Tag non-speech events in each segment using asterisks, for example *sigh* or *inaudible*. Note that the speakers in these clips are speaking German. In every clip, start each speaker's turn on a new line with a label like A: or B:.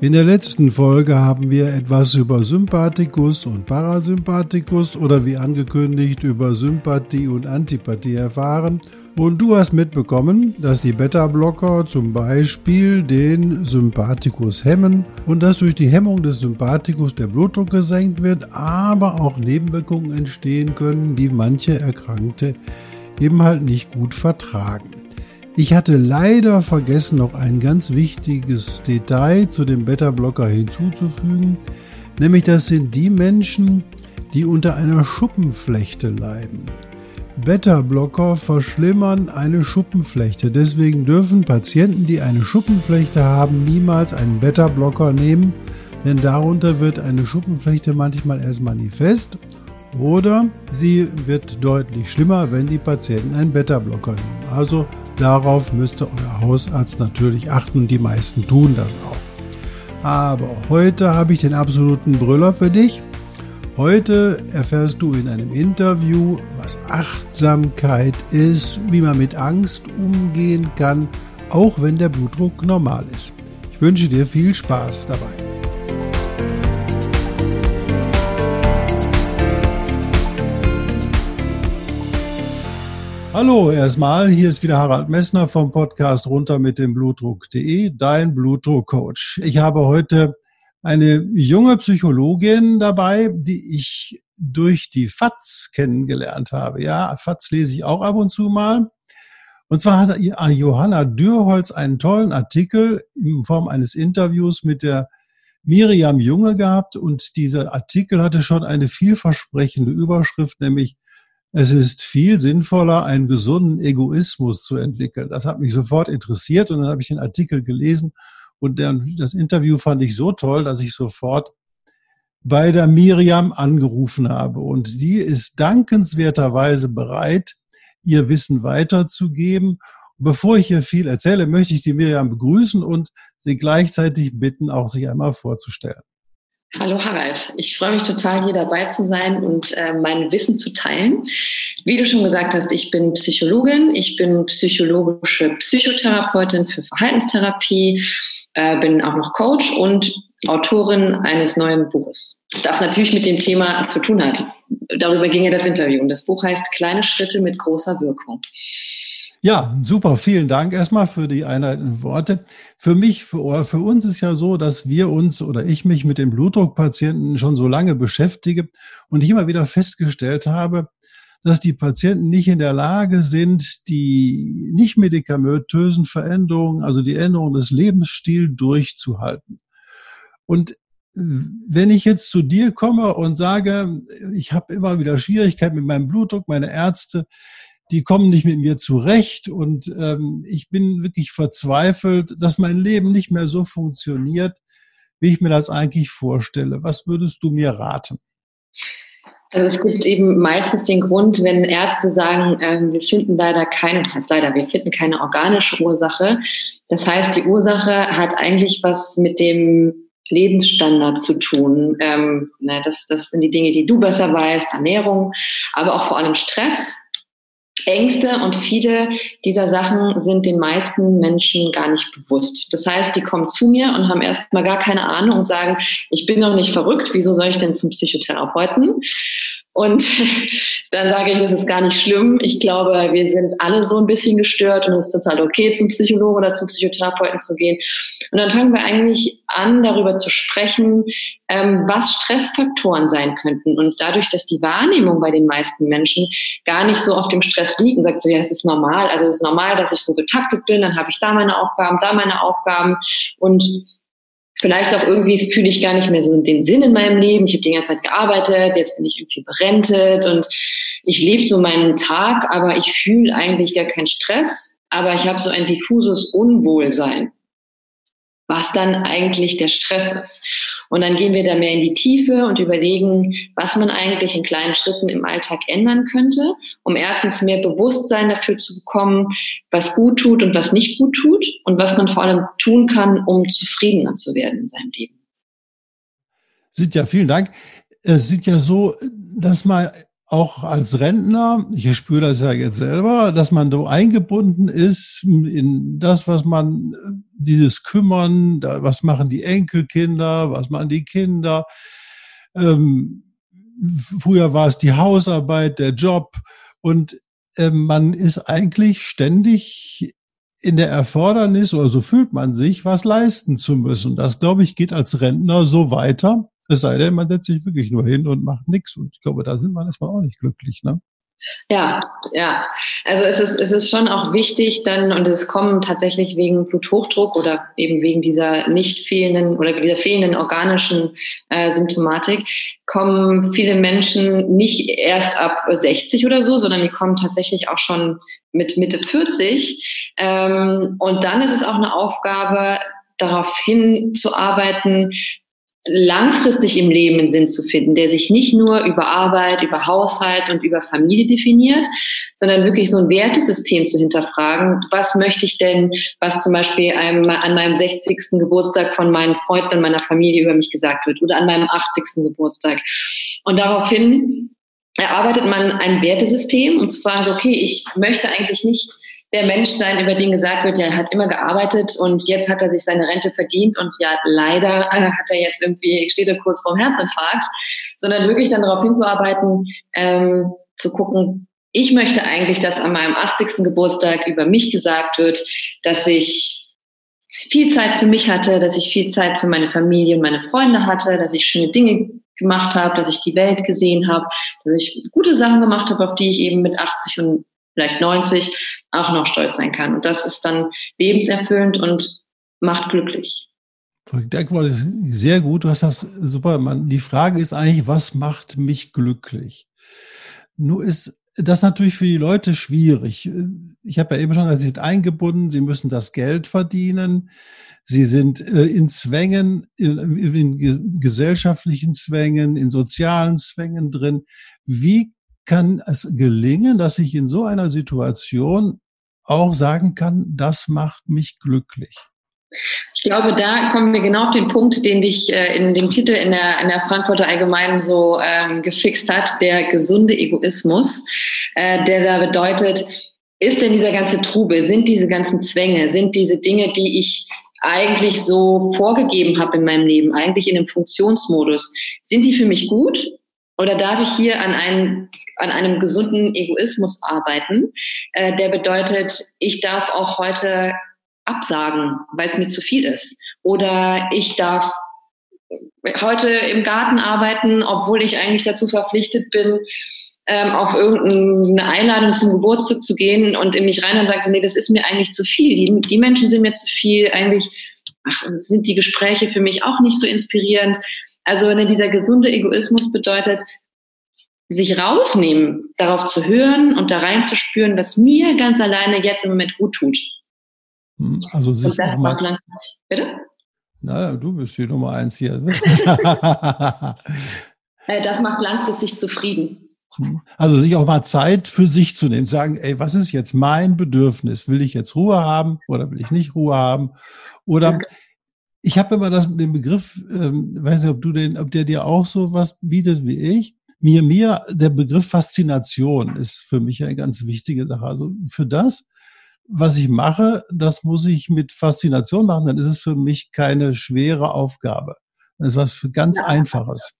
A: In der letzten Folge haben wir etwas über Sympathikus und Parasympathikus oder wie angekündigt über Sympathie und Antipathie erfahren. Und du hast mitbekommen, dass die Beta-Blocker zum Beispiel den Sympathikus hemmen und dass durch die Hemmung des Sympathikus der Blutdruck gesenkt wird, aber auch Nebenwirkungen entstehen können, die manche Erkrankte eben halt nicht gut vertragen. Ich hatte leider vergessen, noch ein ganz wichtiges Detail zu dem Beta-Blocker hinzuzufügen, nämlich das sind die Menschen, die unter einer Schuppenflechte leiden. Beta-Blocker verschlimmern eine Schuppenflechte. Deswegen dürfen Patienten, die eine Schuppenflechte haben, niemals einen Beta-Blocker nehmen, denn darunter wird eine Schuppenflechte manchmal erst manifest oder sie wird deutlich schlimmer, wenn die Patienten einen Beta-Blocker nehmen. Also darauf müsste euer Hausarzt natürlich achten und die meisten tun das auch. Aber heute habe ich den absoluten Brüller für dich. Heute erfährst du in einem Interview, was Achtsamkeit ist, wie man mit Angst umgehen kann, auch wenn der Blutdruck normal ist. Ich wünsche dir viel Spaß dabei. Hallo erstmal, hier ist wieder Harald Messner vom Podcast runter mit dem Blutdruck.de, dein Blutdruckcoach. Ich habe heute eine junge Psychologin dabei, die ich durch die FATS kennengelernt habe. Ja, FATS lese ich auch ab und zu mal. Und zwar hat Johanna Dürholz einen tollen Artikel in Form eines Interviews mit der Miriam Junge gehabt und dieser Artikel hatte schon eine vielversprechende Überschrift, nämlich es ist viel sinnvoller, einen gesunden Egoismus zu entwickeln. Das hat mich sofort interessiert und dann habe ich den Artikel gelesen und das Interview fand ich so toll, dass ich sofort bei der Miriam angerufen habe. Und die ist dankenswerterweise bereit, ihr Wissen weiterzugeben. Bevor ich hier viel erzähle, möchte ich die Miriam begrüßen und sie gleichzeitig bitten, auch sich einmal vorzustellen.
B: Hallo Harald, ich freue mich total, hier dabei zu sein und äh, mein Wissen zu teilen. Wie du schon gesagt hast, ich bin Psychologin, ich bin psychologische Psychotherapeutin für Verhaltenstherapie, äh, bin auch noch Coach und Autorin eines neuen Buches, das natürlich mit dem Thema zu tun hat. Darüber ging ja das Interview. Und das Buch heißt Kleine Schritte mit großer Wirkung.
A: Ja, super. Vielen Dank erstmal für die einleitenden Worte. Für mich, für, für uns ist ja so, dass wir uns oder ich mich mit den Blutdruckpatienten schon so lange beschäftige und ich immer wieder festgestellt habe, dass die Patienten nicht in der Lage sind, die nicht medikamentösen Veränderungen, also die Änderung des Lebensstils durchzuhalten. Und wenn ich jetzt zu dir komme und sage, ich habe immer wieder Schwierigkeiten mit meinem Blutdruck, meine Ärzte, die kommen nicht mit mir zurecht und ähm, ich bin wirklich verzweifelt, dass mein Leben nicht mehr so funktioniert, wie ich mir das eigentlich vorstelle. Was würdest du mir raten?
B: Also es gibt eben meistens den Grund, wenn Ärzte sagen, ähm, wir finden leider keine, das heißt leider, wir finden keine organische Ursache. Das heißt, die Ursache hat eigentlich was mit dem Lebensstandard zu tun. Ähm, ne, das, das sind die Dinge, die du besser weißt, Ernährung, aber auch vor allem Stress. Ängste und viele dieser Sachen sind den meisten Menschen gar nicht bewusst. Das heißt, die kommen zu mir und haben erstmal gar keine Ahnung und sagen, ich bin noch nicht verrückt, wieso soll ich denn zum Psychotherapeuten? Und *laughs* dann sage ich, das ist gar nicht schlimm. Ich glaube, wir sind alle so ein bisschen gestört und es ist total okay, zum Psychologen oder zum Psychotherapeuten zu gehen. Und dann fangen wir eigentlich an, darüber zu sprechen, ähm, was Stressfaktoren sein könnten. Und dadurch, dass die Wahrnehmung bei den meisten Menschen gar nicht so auf dem Stress liegt und sagt so, ja, es ist normal. Also es ist normal, dass ich so getaktet bin, dann habe ich da meine Aufgaben, da meine Aufgaben. Und Vielleicht auch irgendwie fühle ich gar nicht mehr so den Sinn in meinem Leben. Ich habe die ganze Zeit gearbeitet, jetzt bin ich irgendwie berentet und ich lebe so meinen Tag, aber ich fühle eigentlich gar keinen Stress, aber ich habe so ein diffuses Unwohlsein. was dann eigentlich der Stress ist. Und dann gehen wir da mehr in die Tiefe und überlegen, was man eigentlich in kleinen Schritten im Alltag ändern könnte, um erstens mehr Bewusstsein dafür zu bekommen, was gut tut und was nicht gut tut und was man vor allem tun kann, um zufriedener zu werden in seinem Leben.
A: Sieht ja, vielen Dank. Es sieht ja so, dass man auch als Rentner, ich spüre das ja jetzt selber, dass man so eingebunden ist in das, was man, dieses Kümmern, was machen die Enkelkinder, was machen die Kinder. Ähm, früher war es die Hausarbeit, der Job und äh, man ist eigentlich ständig in der Erfordernis, oder so fühlt man sich, was leisten zu müssen. Das, glaube ich, geht als Rentner so weiter, es sei denn, man setzt sich wirklich nur hin und macht nichts. Und ich glaube, da sind wir erstmal auch nicht glücklich. Ne?
B: Ja, ja. Also es ist, es ist schon auch wichtig dann, und es kommen tatsächlich wegen Bluthochdruck oder eben wegen dieser nicht fehlenden oder dieser fehlenden organischen äh, Symptomatik, kommen viele Menschen nicht erst ab 60 oder so, sondern die kommen tatsächlich auch schon mit Mitte 40. Ähm, und dann ist es auch eine Aufgabe, darauf hinzuarbeiten, langfristig im Leben einen Sinn zu finden, der sich nicht nur über Arbeit, über Haushalt und über Familie definiert, sondern wirklich so ein Wertesystem zu hinterfragen. Was möchte ich denn, was zum Beispiel einem, an meinem 60. Geburtstag von meinen Freunden und meiner Familie über mich gesagt wird oder an meinem 80. Geburtstag. Und daraufhin erarbeitet man ein Wertesystem und zu fragen, so, okay, ich möchte eigentlich nicht der Mensch sein, über den gesagt wird, er hat immer gearbeitet und jetzt hat er sich seine Rente verdient und ja, leider äh, hat er jetzt irgendwie, steht er kurz vorm Herzinfarkt, sondern wirklich dann darauf hinzuarbeiten, ähm, zu gucken, ich möchte eigentlich, dass an meinem 80. Geburtstag über mich gesagt wird, dass ich viel Zeit für mich hatte, dass ich viel Zeit für meine Familie und meine Freunde hatte, dass ich schöne Dinge gemacht habe, dass ich die Welt gesehen habe, dass ich gute Sachen gemacht habe, auf die ich eben mit 80 und vielleicht 90 auch noch stolz sein kann. Und das ist dann lebenserfüllend und macht glücklich.
A: Sehr gut, du hast das super. Die Frage ist eigentlich, was macht mich glücklich? Nur ist das natürlich für die Leute schwierig. Ich habe ja eben schon gesagt, sie sind eingebunden, sie müssen das Geld verdienen, sie sind äh, in Zwängen, in, in gesellschaftlichen Zwängen, in sozialen Zwängen drin. Wie kann es gelingen, dass ich in so einer Situation auch sagen kann, das macht mich glücklich?
B: Ich glaube, da kommen wir genau auf den Punkt, den dich äh, in dem Titel in der, in der Frankfurter Allgemeinen so ähm, gefixt hat, der gesunde Egoismus, äh, der da bedeutet, ist denn dieser ganze Trubel, sind diese ganzen Zwänge, sind diese Dinge, die ich eigentlich so vorgegeben habe in meinem Leben, eigentlich in einem Funktionsmodus, sind die für mich gut oder darf ich hier an einem, an einem gesunden Egoismus arbeiten, äh, der bedeutet, ich darf auch heute absagen, weil es mir zu viel ist. Oder ich darf heute im Garten arbeiten, obwohl ich eigentlich dazu verpflichtet bin, ähm, auf irgendeine Einladung zum Geburtstag zu gehen und in mich rein und sagen so, nee, das ist mir eigentlich zu viel. Die, die Menschen sind mir zu viel. Eigentlich ach, sind die Gespräche für mich auch nicht so inspirierend. Also ne, dieser gesunde Egoismus bedeutet, sich rausnehmen, darauf zu hören und da reinzuspüren, was mir ganz alleine jetzt im Moment gut tut.
A: Hm, also sich und das auch mal, Bitte? Na, du bist die Nummer eins hier. *laughs* *laughs*
B: Äh, das macht langfristig zufrieden.
A: Also sich auch mal Zeit für sich zu nehmen, sagen, ey, was ist jetzt mein Bedürfnis? Will ich jetzt Ruhe haben oder will ich nicht Ruhe haben? Oder ich habe immer das, den Begriff, ähm, weiß nicht, ob du den, ob der dir auch so was bietet wie ich. Mir, mir, der Begriff Faszination ist für mich eine ganz wichtige Sache. Also für das, was ich mache, das muss ich mit Faszination machen, dann ist es für mich keine schwere Aufgabe. Das ist was für ganz ja. Einfaches.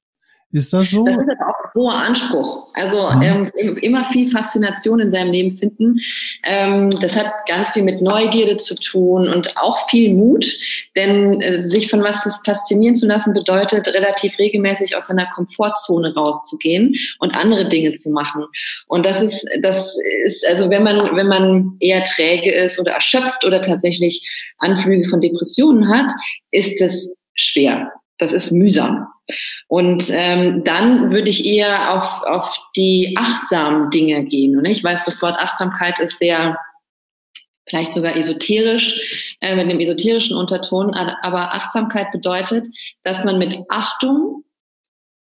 A: Ist das so?
B: Das ist aber auch ein hoher Anspruch. Also mhm. ähm, immer viel Faszination in seinem Leben finden. Ähm, das hat ganz viel mit Neugierde zu tun und auch viel Mut. Denn äh, sich von was faszinieren zu lassen, bedeutet relativ regelmäßig aus seiner Komfortzone rauszugehen und andere Dinge zu machen. Und das ist, das ist, also wenn man, wenn man eher träge ist oder erschöpft oder tatsächlich Anflüge von Depressionen hat, ist es schwer. Das ist mühsam. Und ähm, dann würde ich eher auf, auf die achtsamen Dinge gehen. Und ich weiß, das Wort Achtsamkeit ist sehr vielleicht sogar esoterisch, äh, mit einem esoterischen Unterton. Aber Achtsamkeit bedeutet, dass man mit Achtung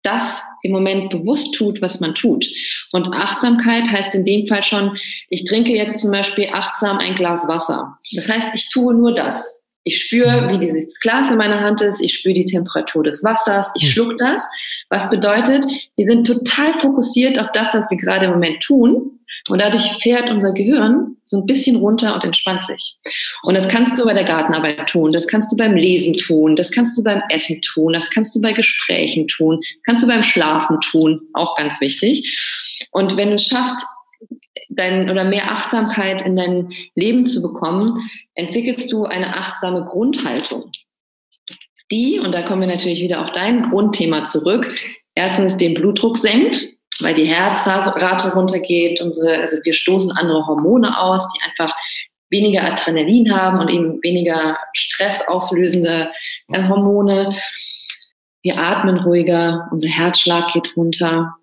B: das im Moment bewusst tut, was man tut. Und Achtsamkeit heißt in dem Fall schon, ich trinke jetzt zum Beispiel achtsam ein Glas Wasser. Das heißt, ich tue nur das. Ich spüre, wie dieses Glas in meiner Hand ist. Ich spüre die Temperatur des Wassers. Ich hm. schluck das. Was bedeutet, wir sind total fokussiert auf das, was wir gerade im Moment tun. Und dadurch fährt unser Gehirn so ein bisschen runter und entspannt sich. Und das kannst du bei der Gartenarbeit tun, das kannst du beim Lesen tun, das kannst du beim Essen tun, das kannst du bei Gesprächen tun, kannst du beim Schlafen tun, auch ganz wichtig. Und wenn du es schaffst, dein, oder mehr Achtsamkeit in dein Leben zu bekommen, entwickelst du eine achtsame Grundhaltung. Die, und da kommen wir natürlich wieder auf dein Grundthema zurück, erstens den Blutdruck senkt, weil die Herzrate runtergeht, unsere, also wir stoßen andere Hormone aus, die einfach weniger Adrenalin haben und eben weniger stressauslösende äh, Hormone. Wir atmen ruhiger, unser Herzschlag geht runter.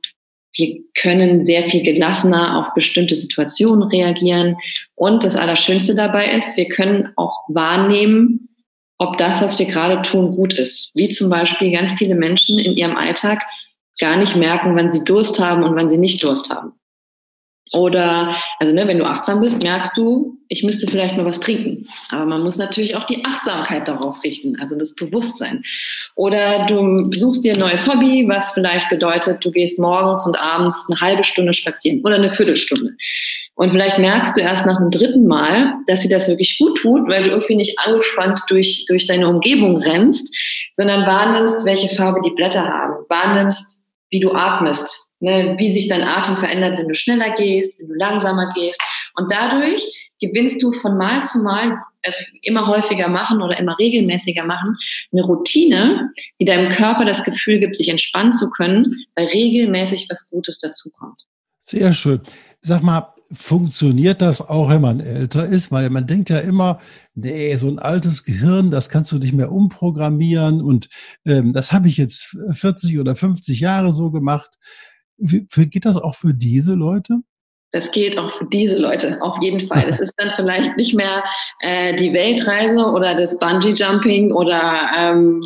B: Wir können sehr viel gelassener auf bestimmte Situationen reagieren. Und das Allerschönste dabei ist, wir können auch wahrnehmen, ob das, was wir gerade tun, gut ist. Wie zum Beispiel ganz viele Menschen in ihrem Alltag gar nicht merken, wann sie Durst haben und wann sie nicht Durst haben. Oder, also ne, wenn du achtsam bist, merkst du, ich müsste vielleicht mal was trinken. Aber man muss natürlich auch die Achtsamkeit darauf richten, also das Bewusstsein. Oder du besuchst dir ein neues Hobby, was vielleicht bedeutet, du gehst morgens und abends eine halbe Stunde spazieren oder eine Viertelstunde. Und vielleicht merkst du erst nach dem dritten Mal, dass dir das wirklich gut tut, weil du irgendwie nicht angespannt durch, durch deine Umgebung rennst, sondern wahrnimmst, welche Farbe die Blätter haben, wahrnimmst, wie du atmest, ne, wie sich dein Atem verändert, wenn du schneller gehst, wenn du langsamer gehst. Und dadurch gewinnst du von Mal zu Mal, also immer häufiger machen oder immer regelmäßiger machen, eine Routine, die deinem Körper das Gefühl gibt, sich entspannen zu können, weil regelmäßig was Gutes dazukommt.
A: Sehr schön. Sag mal, funktioniert das auch, wenn man älter ist? Weil man denkt ja immer, nee, so ein altes Gehirn, das kannst du nicht mehr umprogrammieren. Und ähm, das habe ich jetzt 40 oder 50 Jahre so gemacht. Wie, geht das auch für diese Leute?
B: Das geht auch für diese Leute, auf jeden Fall. Es ist dann vielleicht nicht mehr äh, die Weltreise oder das Bungee-Jumping oder ähm,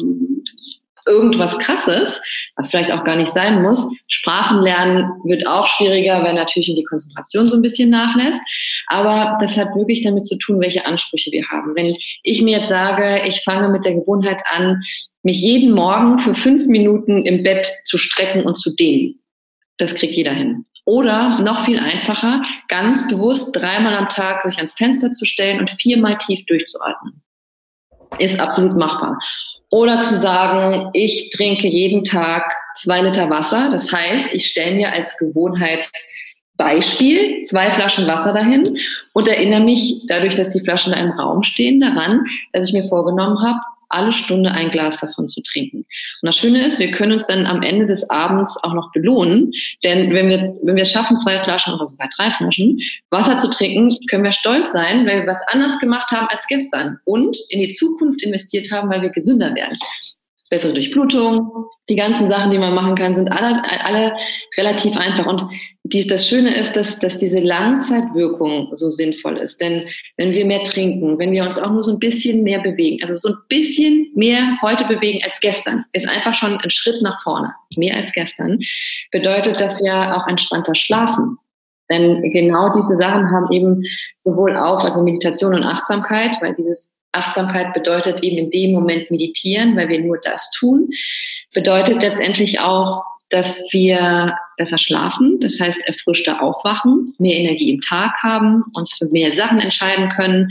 B: irgendwas Krasses, was vielleicht auch gar nicht sein muss. Sprachen lernen wird auch schwieriger, weil natürlich die Konzentration so ein bisschen nachlässt. Aber das hat wirklich damit zu tun, welche Ansprüche wir haben. Wenn ich mir jetzt sage, ich fange mit der Gewohnheit an, mich jeden Morgen für fünf Minuten im Bett zu strecken und zu dehnen, das kriegt jeder hin. Oder noch viel einfacher, ganz bewusst dreimal am Tag sich ans Fenster zu stellen und viermal tief durchzuatmen. Ist absolut machbar. Oder zu sagen, ich trinke jeden Tag zwei Liter Wasser. Das heißt, ich stelle mir als Gewohnheitsbeispiel zwei Flaschen Wasser dahin und erinnere mich dadurch, dass die Flaschen in einem Raum stehen, daran, dass ich mir vorgenommen habe, alle Stunde ein Glas davon zu trinken. Und das Schöne ist, wir können uns dann am Ende des Abends auch noch belohnen, denn wenn wir, wenn wir schaffen, zwei Flaschen oder sogar drei Flaschen Wasser zu trinken, können wir stolz sein, weil wir was anders gemacht haben als gestern und in die Zukunft investiert haben, weil wir gesünder werden bessere Durchblutung. Die ganzen Sachen, die man machen kann, sind alle, alle relativ einfach. Und die, das Schöne ist, dass, dass diese Langzeitwirkung so sinnvoll ist. Denn wenn wir mehr trinken, wenn wir uns auch nur so ein bisschen mehr bewegen, also so ein bisschen mehr heute bewegen als gestern, ist einfach schon ein Schritt nach vorne, mehr als gestern, bedeutet, dass wir auch entspannter schlafen. Denn genau diese Sachen haben eben sowohl auch, also Meditation und Achtsamkeit, weil dieses Achtsamkeit bedeutet eben in dem Moment meditieren, weil wir nur das tun. Bedeutet letztendlich auch, dass wir besser schlafen, das heißt erfrischter aufwachen, mehr Energie im Tag haben, uns für mehr Sachen entscheiden können.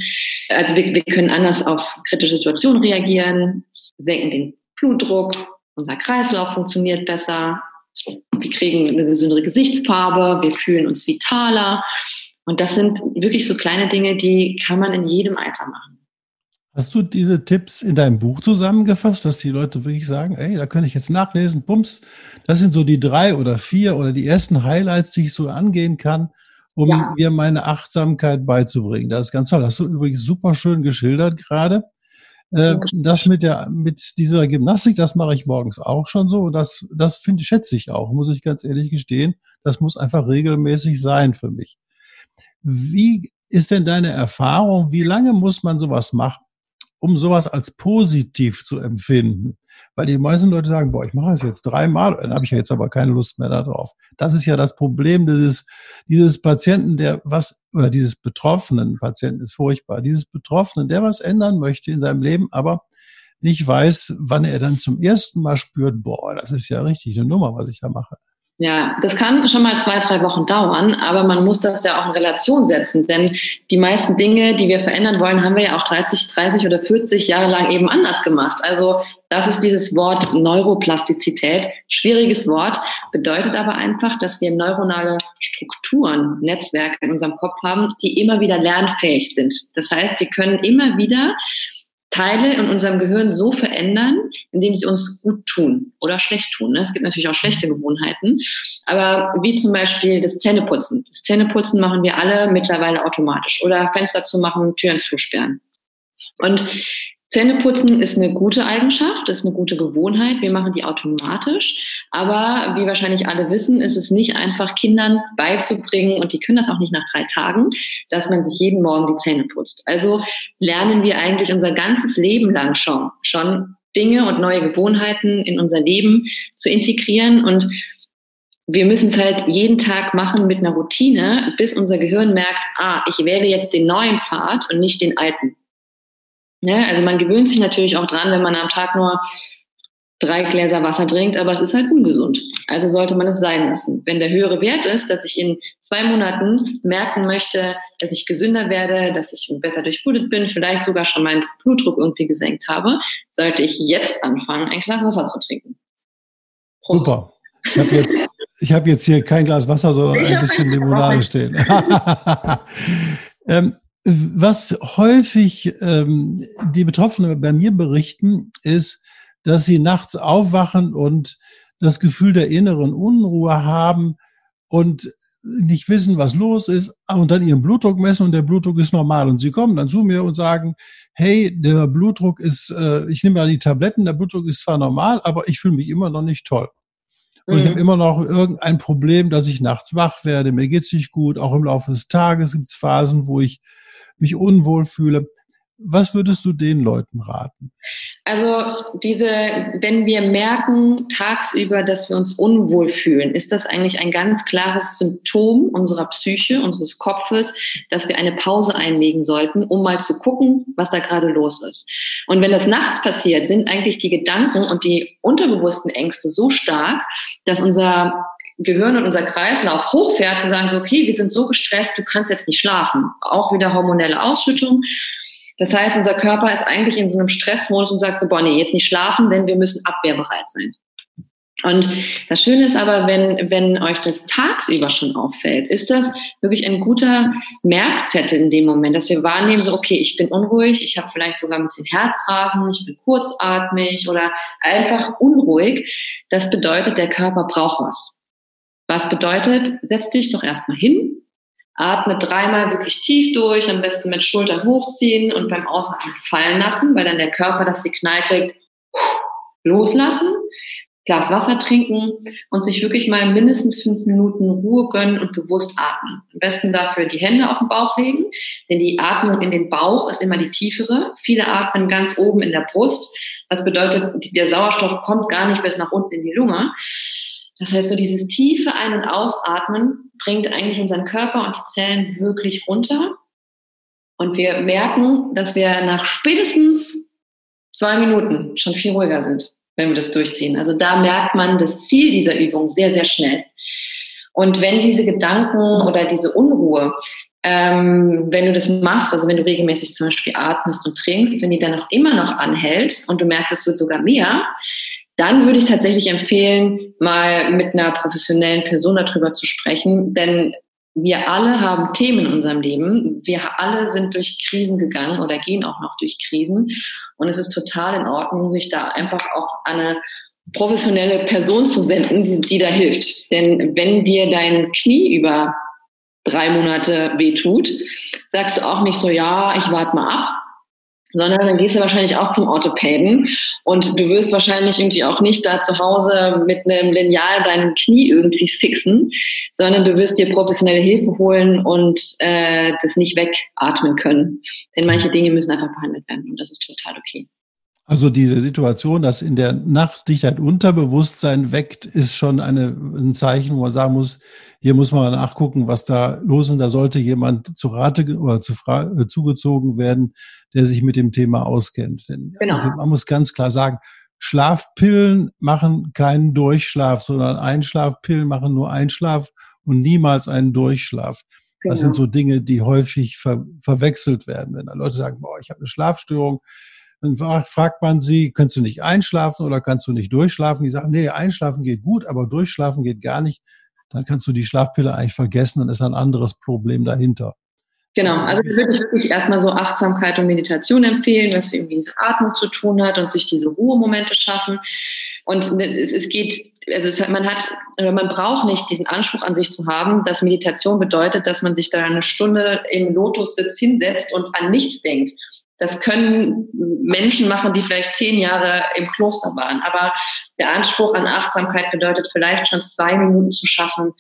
B: Also wir, wir können anders auf kritische Situationen reagieren, senken den Blutdruck, unser Kreislauf funktioniert besser, wir kriegen eine gesündere Gesichtsfarbe, wir fühlen uns vitaler. Und das sind wirklich so kleine Dinge, die kann man in jedem Alter machen.
A: Hast du diese Tipps in deinem Buch zusammengefasst, dass die Leute wirklich sagen, ey, da könnte ich jetzt nachlesen, bums, das sind so die drei oder vier oder die ersten Highlights, die ich so angehen kann, um ja. mir meine Achtsamkeit beizubringen. Das ist ganz toll. Das hast du übrigens super schön geschildert gerade. Äh, das mit der, mit dieser Gymnastik, das mache ich morgens auch schon so. Das, das finde ich, schätze ich auch, muss ich ganz ehrlich gestehen. Das muss einfach regelmäßig sein für mich. Wie ist denn deine Erfahrung? Wie lange muss man sowas machen, um sowas als positiv zu empfinden? Weil die meisten Leute sagen, boah, ich mache das jetzt dreimal, dann habe ich ja jetzt aber keine Lust mehr darauf. Das ist ja das Problem dieses, dieses Patienten, der was, oder dieses betroffenen Patienten ist furchtbar, dieses Betroffenen, der was ändern möchte in seinem Leben, aber nicht weiß, wann er dann zum ersten Mal spürt, boah, das ist ja richtig eine Nummer, was ich da mache.
B: Ja, das kann schon mal zwei, drei Wochen dauern, aber man muss das ja auch in Relation setzen, denn die meisten Dinge, die wir verändern wollen, haben wir ja auch 30, 30 oder 40 Jahre lang eben anders gemacht. Also das ist dieses Wort Neuroplastizität. Schwieriges Wort, bedeutet aber einfach, dass wir neuronale Strukturen, Netzwerke in unserem Kopf haben, die immer wieder lernfähig sind. Das heißt, wir können immer wieder Teile in unserem Gehirn so verändern, indem sie uns gut tun oder schlecht tun. Ne? Es gibt natürlich auch schlechte Gewohnheiten, aber wie zum Beispiel das Zähneputzen. Das Zähneputzen machen wir alle mittlerweile automatisch oder Fenster zu machen, Türen zusperren. Und Zähneputzen ist eine gute Eigenschaft, ist eine gute Gewohnheit. Wir machen die automatisch. Aber wie wahrscheinlich alle wissen, ist es nicht einfach, Kindern beizubringen, und die können das auch nicht nach drei Tagen, dass man sich jeden Morgen die Zähne putzt. Also lernen wir eigentlich unser ganzes Leben lang schon, schon Dinge und neue Gewohnheiten in unser Leben zu integrieren und wir müssen es halt jeden Tag machen mit einer Routine, bis unser Gehirn merkt, ah, ich wähle jetzt den neuen Pfad und nicht den alten. Ne? Also man gewöhnt sich natürlich auch dran, wenn man am Tag nur drei Gläser Wasser trinkt, aber es ist halt ungesund. Also sollte man es sein lassen. Wenn der höhere Wert ist, dass ich in zwei Monaten merken möchte, dass ich gesünder werde, dass ich besser durchblutet bin, vielleicht sogar schon meinen Blutdruck irgendwie gesenkt habe, sollte ich jetzt anfangen, ein Glas Wasser zu trinken.
A: Prost. Super. Ich habe jetzt, ich hab jetzt hier kein Glas Wasser, sondern ein bisschen Limonade stehen. *laughs* ähm, was häufig ähm, die Betroffenen bei mir berichten, ist, dass sie nachts aufwachen und das Gefühl der inneren Unruhe haben und nicht wissen, was los ist und dann ihren Blutdruck messen und der Blutdruck ist normal. Und sie kommen dann zu mir und sagen, hey, der Blutdruck ist, äh, ich nehme ja die Tabletten, der Blutdruck ist zwar normal, aber ich fühle mich immer noch nicht toll. Und mhm. ich habe immer noch irgendein Problem, dass ich nachts wach werde, mir geht's nicht gut, auch im Laufe des Tages gibt's Phasen, wo ich mich unwohl fühle. Was würdest du den Leuten raten?
B: Also diese, wenn wir merken tagsüber, dass wir uns unwohl fühlen, ist das eigentlich ein ganz klares Symptom unserer Psyche, unseres Kopfes, dass wir eine Pause einlegen sollten, um mal zu gucken, was da gerade los ist. Und wenn das nachts passiert, sind eigentlich die Gedanken und die unterbewussten Ängste so stark, dass unser Gehirn und unser Kreislauf hochfährt, zu sagen, so, okay, wir sind so gestresst, du kannst jetzt nicht schlafen. Auch wieder hormonelle Ausschüttung. Das heißt, unser Körper ist eigentlich in so einem Stressmodus und sagt so, boah, nee, jetzt nicht schlafen, denn wir müssen abwehrbereit sein. Und das Schöne ist aber, wenn, wenn euch das tagsüber schon auffällt, ist das wirklich ein guter Merkzettel in dem Moment, dass wir wahrnehmen, so, okay, ich bin unruhig, ich habe vielleicht sogar ein bisschen Herzrasen, ich bin kurzatmig oder einfach unruhig. Das bedeutet, der Körper braucht was. Was bedeutet, setz dich doch erstmal hin, atme dreimal wirklich tief durch, am besten mit Schultern hochziehen und beim Ausatmen fallen lassen, weil dann der Körper das Signal kriegt, loslassen, Glas Wasser trinken und sich wirklich mal mindestens fünf Minuten Ruhe gönnen und bewusst atmen. Am besten dafür die Hände auf den Bauch legen, denn die Atmung in den Bauch ist immer die tiefere. Viele atmen ganz oben in der Brust, was bedeutet, der Sauerstoff kommt gar nicht bis nach unten in die Lunge. Das heißt, so dieses tiefe Ein- und Ausatmen bringt eigentlich unseren Körper und die Zellen wirklich runter. Und wir merken, dass wir nach spätestens zwei Minuten schon viel ruhiger sind, wenn wir das durchziehen. Also da merkt man das Ziel dieser Übung sehr, sehr schnell. Und wenn diese Gedanken oder diese Unruhe, ähm, wenn du das machst, also wenn du regelmäßig zum Beispiel atmest und trinkst, wenn die dann auch immer noch anhält und du merkst, es wird sogar mehr, dann würde ich tatsächlich empfehlen, mal mit einer professionellen Person darüber zu sprechen, denn wir alle haben Themen in unserem Leben. Wir alle sind durch Krisen gegangen oder gehen auch noch durch Krisen. Und es ist total in Ordnung, sich da einfach auch an eine professionelle Person zu wenden, die, die da hilft. Denn wenn dir dein Knie über drei Monate wehtut, sagst du auch nicht so, ja, ich warte mal ab, sondern dann gehst du wahrscheinlich auch zum Orthopäden und du wirst wahrscheinlich irgendwie auch nicht da zu Hause mit einem Lineal dein Knie irgendwie fixen, sondern du wirst dir professionelle Hilfe holen und äh, das nicht wegatmen können. Denn manche Dinge müssen einfach behandelt werden und das ist total okay.
A: Also diese Situation, dass in der Nacht dich ein Unterbewusstsein weckt, ist schon eine, ein Zeichen, wo man sagen muss, hier muss man nachgucken, was da los ist. Da sollte jemand zu Rate oder zu äh, zugezogen werden, der sich mit dem Thema auskennt. Denn genau. also man muss ganz klar sagen, Schlafpillen machen keinen Durchschlaf, sondern Einschlafpillen machen nur Einschlaf und niemals einen Durchschlaf. Genau. Das sind genau. so Dinge, die häufig ver verwechselt werden. Wenn da Leute sagen, boah, ich habe eine Schlafstörung, dann fragt man sie, kannst du nicht einschlafen oder kannst du nicht durchschlafen? Die sagen, nee, einschlafen geht gut, aber durchschlafen geht gar nicht. Dann kannst du die Schlafpille eigentlich vergessen, dann ist ein anderes Problem dahinter.
B: Genau, also würde ich wirklich erstmal so Achtsamkeit und Meditation empfehlen, was irgendwie mit Atmung zu tun hat und sich diese Ruhemomente schaffen. Und es, es geht, also es, man hat, man braucht nicht diesen Anspruch an sich zu haben, dass Meditation bedeutet, dass man sich da eine Stunde im Lotussitz hinsetzt und an nichts denkt. Das können Menschen machen, die vielleicht zehn Jahre im Kloster waren. Aber der Anspruch an Achtsamkeit bedeutet vielleicht schon zwei Minuten zu schaffen,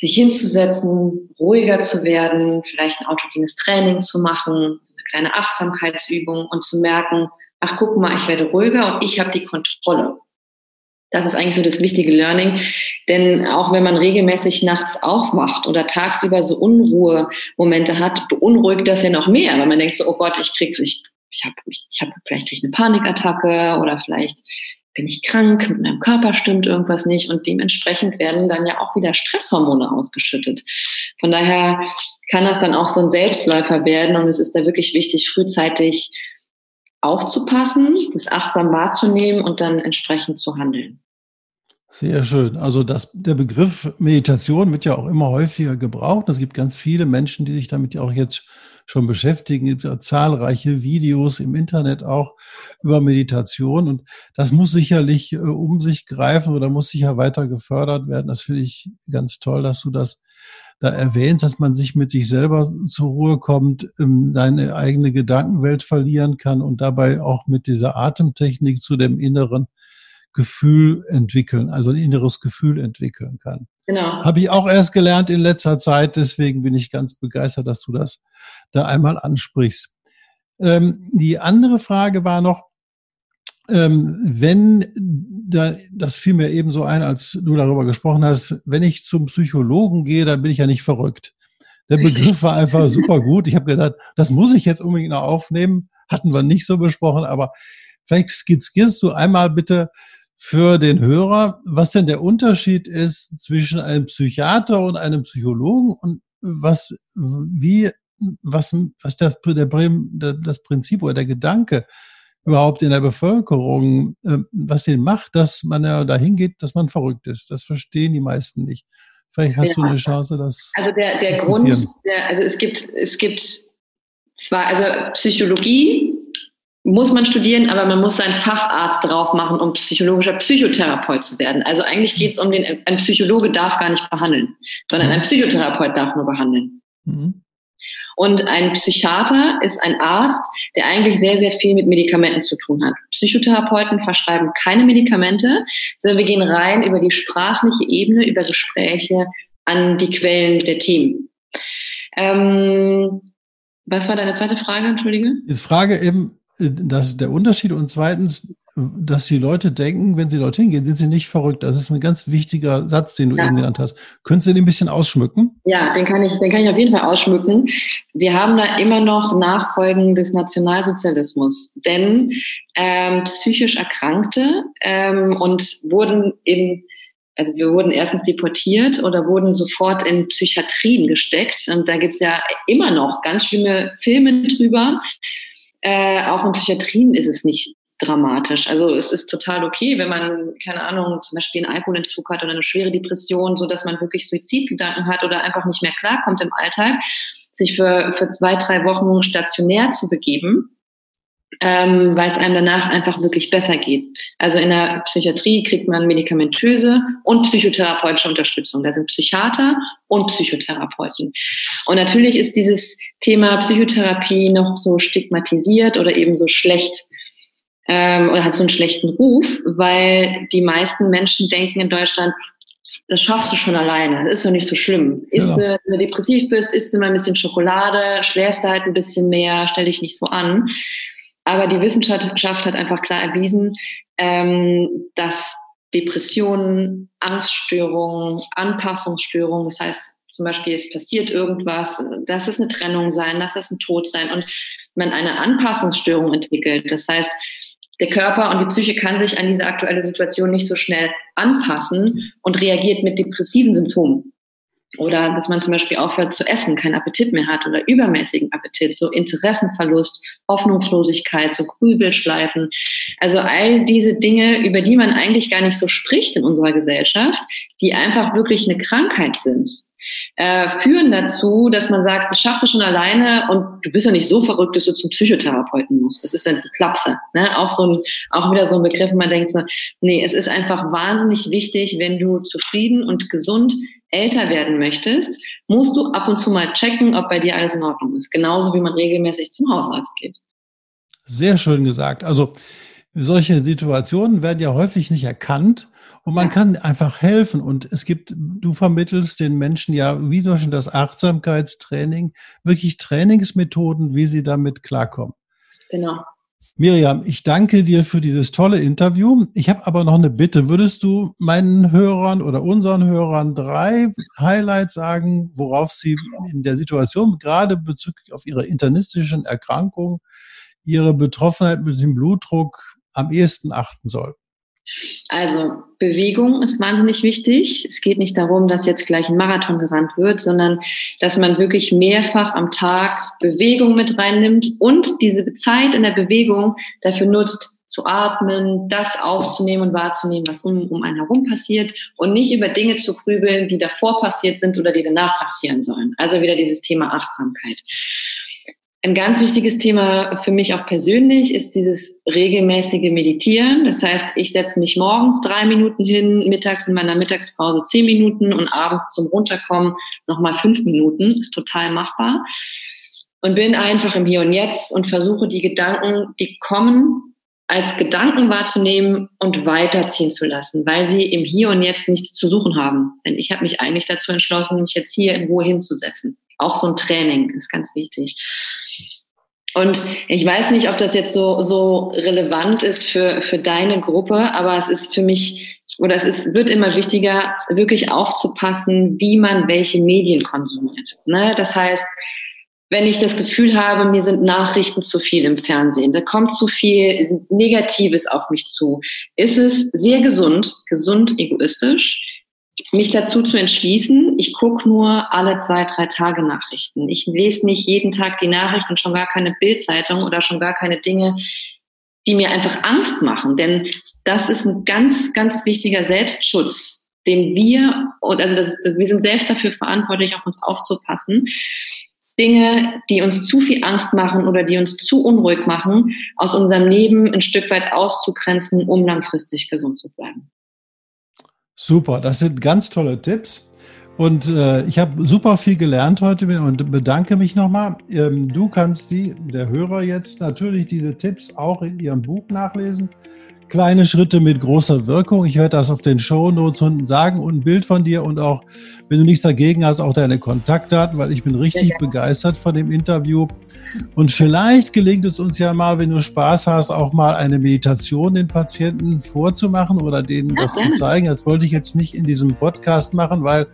B: sich hinzusetzen, ruhiger zu werden, vielleicht ein autogenes Training zu machen, so eine kleine Achtsamkeitsübung und zu merken, ach guck mal, ich werde ruhiger und ich habe die Kontrolle. Das ist eigentlich so das wichtige Learning. Denn auch wenn man regelmäßig nachts aufwacht oder tagsüber so Unruhemomente hat, beunruhigt das ja noch mehr, weil man denkt so, oh Gott, ich krieg, ich, ich habe ich hab, vielleicht krieg ich eine Panikattacke oder vielleicht bin ich krank, mit meinem Körper stimmt irgendwas nicht und dementsprechend werden dann ja auch wieder Stresshormone ausgeschüttet. Von daher kann das dann auch so ein Selbstläufer werden und es ist da wirklich wichtig, frühzeitig aufzupassen, das achtsam wahrzunehmen und dann entsprechend zu handeln.
A: Sehr schön. Also das, der Begriff Meditation wird ja auch immer häufiger gebraucht. Es gibt ganz viele Menschen, die sich damit ja auch jetzt schon beschäftigen. Es gibt ja zahlreiche Videos im Internet auch über Meditation. Und das muss sicherlich äh, um sich greifen oder muss sicher weiter gefördert werden. Das finde ich ganz toll, dass du das da erwähnst, dass man sich mit sich selber zur Ruhe kommt, ähm, seine eigene Gedankenwelt verlieren kann und dabei auch mit dieser Atemtechnik zu dem inneren Gefühl entwickeln, also ein inneres Gefühl entwickeln kann. Genau. Habe ich auch erst gelernt in letzter Zeit, deswegen bin ich ganz begeistert, dass du das da einmal ansprichst. Ähm, die andere Frage war noch, ähm, wenn, da, das fiel mir eben so ein, als du darüber gesprochen hast, wenn ich zum Psychologen gehe, dann bin ich ja nicht verrückt. Der Begriff war einfach super gut. Ich habe gedacht, das muss ich jetzt unbedingt noch aufnehmen. Hatten wir nicht so besprochen, aber vielleicht skizzierst du einmal bitte für den Hörer, was denn der Unterschied ist zwischen einem Psychiater und einem Psychologen und was, wie, was, was der, der, das Prinzip oder der Gedanke überhaupt in der Bevölkerung, äh, was den macht, dass man ja dahin geht, dass man verrückt ist. Das verstehen die meisten nicht. Vielleicht hast ja. du eine Chance, das.
B: Also der, der Grund, der, also es gibt, es gibt zwar, also Psychologie muss man studieren, aber man muss seinen Facharzt drauf machen, um psychologischer Psychotherapeut zu werden. Also eigentlich geht es um den, ein Psychologe darf gar nicht behandeln, sondern ein Psychotherapeut darf nur behandeln. Mhm. Und ein Psychiater ist ein Arzt, der eigentlich sehr, sehr viel mit Medikamenten zu tun hat. Psychotherapeuten verschreiben keine Medikamente, sondern wir gehen rein über die sprachliche Ebene, über Gespräche an die Quellen der Themen. Ähm, was war deine zweite Frage, Entschuldige?
A: Die Frage eben, das ist der Unterschied. Und zweitens, dass die Leute denken, wenn sie dorthin gehen, sind sie nicht verrückt. Das ist ein ganz wichtiger Satz, den du ja. eben genannt hast. Könntest du den ein bisschen ausschmücken?
B: Ja, den kann ich, den kann ich auf jeden Fall ausschmücken. Wir haben da immer noch Nachfolgen des Nationalsozialismus, denn ähm, psychisch Erkrankte ähm, und wurden in also wir wurden erstens deportiert oder wurden sofort in Psychiatrien gesteckt. Und da gibt's ja immer noch ganz schlimme Filme drüber. Äh, auch in Psychiatrien ist es nicht dramatisch. Also es ist total okay, wenn man, keine Ahnung, zum Beispiel einen Alkoholentzug hat oder eine schwere Depression, so dass man wirklich Suizidgedanken hat oder einfach nicht mehr klarkommt im Alltag, sich für, für zwei, drei Wochen stationär zu begeben ähm, weil es einem danach einfach wirklich besser geht. Also in der Psychiatrie kriegt man medikamentöse und psychotherapeutische Unterstützung. Da sind Psychiater und Psychotherapeuten. Und natürlich ist dieses Thema Psychotherapie noch so stigmatisiert oder eben so schlecht ähm, oder hat so einen schlechten Ruf, weil die meisten Menschen denken in Deutschland, das schaffst du schon alleine. Das ist doch nicht so schlimm. Ja. du, wenn du depressiv bist, isst du mal ein bisschen Schokolade, schläfst halt ein bisschen mehr, stell dich nicht so an. Aber die Wissenschaft hat einfach klar erwiesen, ähm, dass Depressionen, Angststörungen, Anpassungsstörungen, das heißt zum Beispiel es passiert irgendwas, dass es eine Trennung sein, dass es ein Tod sein und man eine Anpassungsstörung entwickelt. Das heißt, der Körper und die Psyche kann sich an diese aktuelle Situation nicht so schnell anpassen und reagiert mit depressiven Symptomen. Oder dass man zum Beispiel aufhört zu essen, keinen Appetit mehr hat oder übermäßigen Appetit, so Interessenverlust, Hoffnungslosigkeit, so Grübelschleifen. Also all diese Dinge, über die man eigentlich gar nicht so spricht in unserer Gesellschaft, die einfach wirklich eine Krankheit sind äh, führen dazu, dass man sagt, das schaffst du schon alleine und du bist ja nicht so verrückt, dass du zum Psychotherapeuten musst. Das ist die Klapse. Ne? Auch so ein, auch wieder so ein Begriff, man denkt so, nee, es ist einfach wahnsinnig wichtig, wenn du zufrieden und gesund älter werden möchtest, musst du ab und zu mal checken, ob bei dir alles in Ordnung ist. Genauso wie man regelmäßig zum Hausarzt geht.
A: Sehr schön gesagt. Also solche Situationen werden ja häufig nicht erkannt und man ja. kann einfach helfen. Und es gibt, du vermittelst den Menschen ja wie durch das Achtsamkeitstraining wirklich Trainingsmethoden, wie sie damit klarkommen.
B: Genau.
A: Miriam, ich danke dir für dieses tolle Interview. Ich habe aber noch eine Bitte. Würdest du meinen Hörern oder unseren Hörern drei Highlights sagen, worauf sie in der Situation, gerade bezüglich auf ihre internistischen Erkrankung, ihre Betroffenheit mit dem Blutdruck am ehesten achten sollen?
B: Also Bewegung ist wahnsinnig wichtig. Es geht nicht darum, dass jetzt gleich ein Marathon gerannt wird, sondern dass man wirklich mehrfach am Tag Bewegung mit reinnimmt und diese Zeit in der Bewegung dafür nutzt, zu atmen, das aufzunehmen und wahrzunehmen, was um, um einen herum passiert und nicht über Dinge zu grübeln, die davor passiert sind oder die danach passieren sollen. Also wieder dieses Thema Achtsamkeit. Ein ganz wichtiges Thema für mich auch persönlich ist dieses regelmäßige Meditieren. Das heißt, ich setze mich morgens drei Minuten hin, mittags in meiner Mittagspause zehn Minuten und abends zum Runterkommen nochmal fünf Minuten. Ist total machbar. Und bin einfach im Hier und Jetzt und versuche die Gedanken, die kommen, als Gedanken wahrzunehmen und weiterziehen zu lassen, weil sie im Hier und Jetzt nichts zu suchen haben. Denn ich habe mich eigentlich dazu entschlossen, mich jetzt hier in Ruhe hinzusetzen. Auch so ein Training ist ganz wichtig. Und ich weiß nicht, ob das jetzt so, so relevant ist für, für deine Gruppe, aber es ist für mich, oder es ist, wird immer wichtiger, wirklich aufzupassen, wie man welche Medien konsumiert. Ne? Das heißt, wenn ich das Gefühl habe, mir sind Nachrichten zu viel im Fernsehen, da kommt zu viel Negatives auf mich zu, ist es sehr gesund, gesund egoistisch, mich dazu zu entschließen, ich gucke nur alle zwei, drei Tage Nachrichten. Ich lese nicht jeden Tag die Nachrichten schon gar keine Bildzeitung oder schon gar keine Dinge, die mir einfach Angst machen. Denn das ist ein ganz, ganz wichtiger Selbstschutz, den wir, also das, wir sind selbst dafür verantwortlich, auf uns aufzupassen. Dinge, die uns zu viel Angst machen oder die uns zu unruhig machen, aus unserem Leben ein Stück weit auszugrenzen, um langfristig gesund zu bleiben.
A: Super, das sind ganz tolle Tipps. Und äh, ich habe super viel gelernt heute und bedanke mich nochmal. Ähm, du kannst die, der Hörer jetzt natürlich diese Tipps auch in ihrem Buch nachlesen. Kleine Schritte mit großer Wirkung. Ich werde das auf den Show Notes unten sagen und ein Bild von dir und auch, wenn du nichts dagegen hast, auch deine Kontaktdaten, weil ich bin richtig begeistert von dem Interview. Und vielleicht gelingt es uns ja mal, wenn du Spaß hast, auch mal eine Meditation den Patienten vorzumachen oder denen ja, gerne. zu zeigen. Das wollte ich jetzt nicht in diesem Podcast machen, weil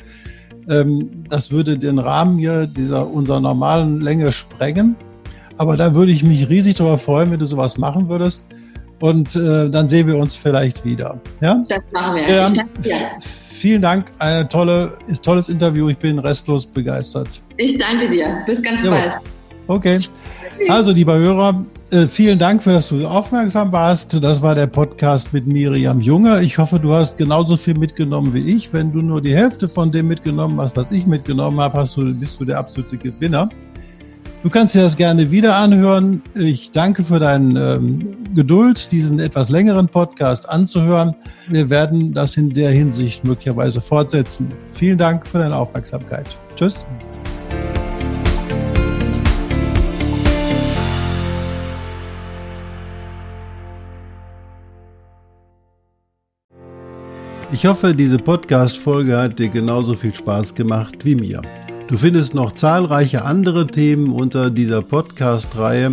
A: ähm, das würde den Rahmen hier dieser unserer normalen Länge sprengen. Aber da würde ich mich riesig darüber freuen, wenn du sowas machen würdest. Und äh, dann sehen wir uns vielleicht wieder. Ja?
B: Das machen wir.
A: Ähm, vielen Dank. Ein tolle, ist tolles Interview. Ich bin restlos begeistert.
B: Ich danke dir. Bis ganz jo. bald.
A: Okay. Also, lieber Hörer, äh, vielen Dank für, dass du aufmerksam warst. Das war der Podcast mit Miriam Junge. Ich hoffe, du hast genauso viel mitgenommen wie ich. Wenn du nur die Hälfte von dem mitgenommen hast, was ich mitgenommen habe, hast du, bist du der absolute Gewinner. Du kannst dir das gerne wieder anhören. Ich danke für deine ähm, Geduld, diesen etwas längeren Podcast anzuhören. Wir werden das in der Hinsicht möglicherweise fortsetzen. Vielen Dank für deine Aufmerksamkeit. Tschüss. Ich hoffe, diese Podcast-Folge hat dir genauso viel Spaß gemacht wie mir. Du findest noch zahlreiche andere Themen unter dieser Podcast-Reihe,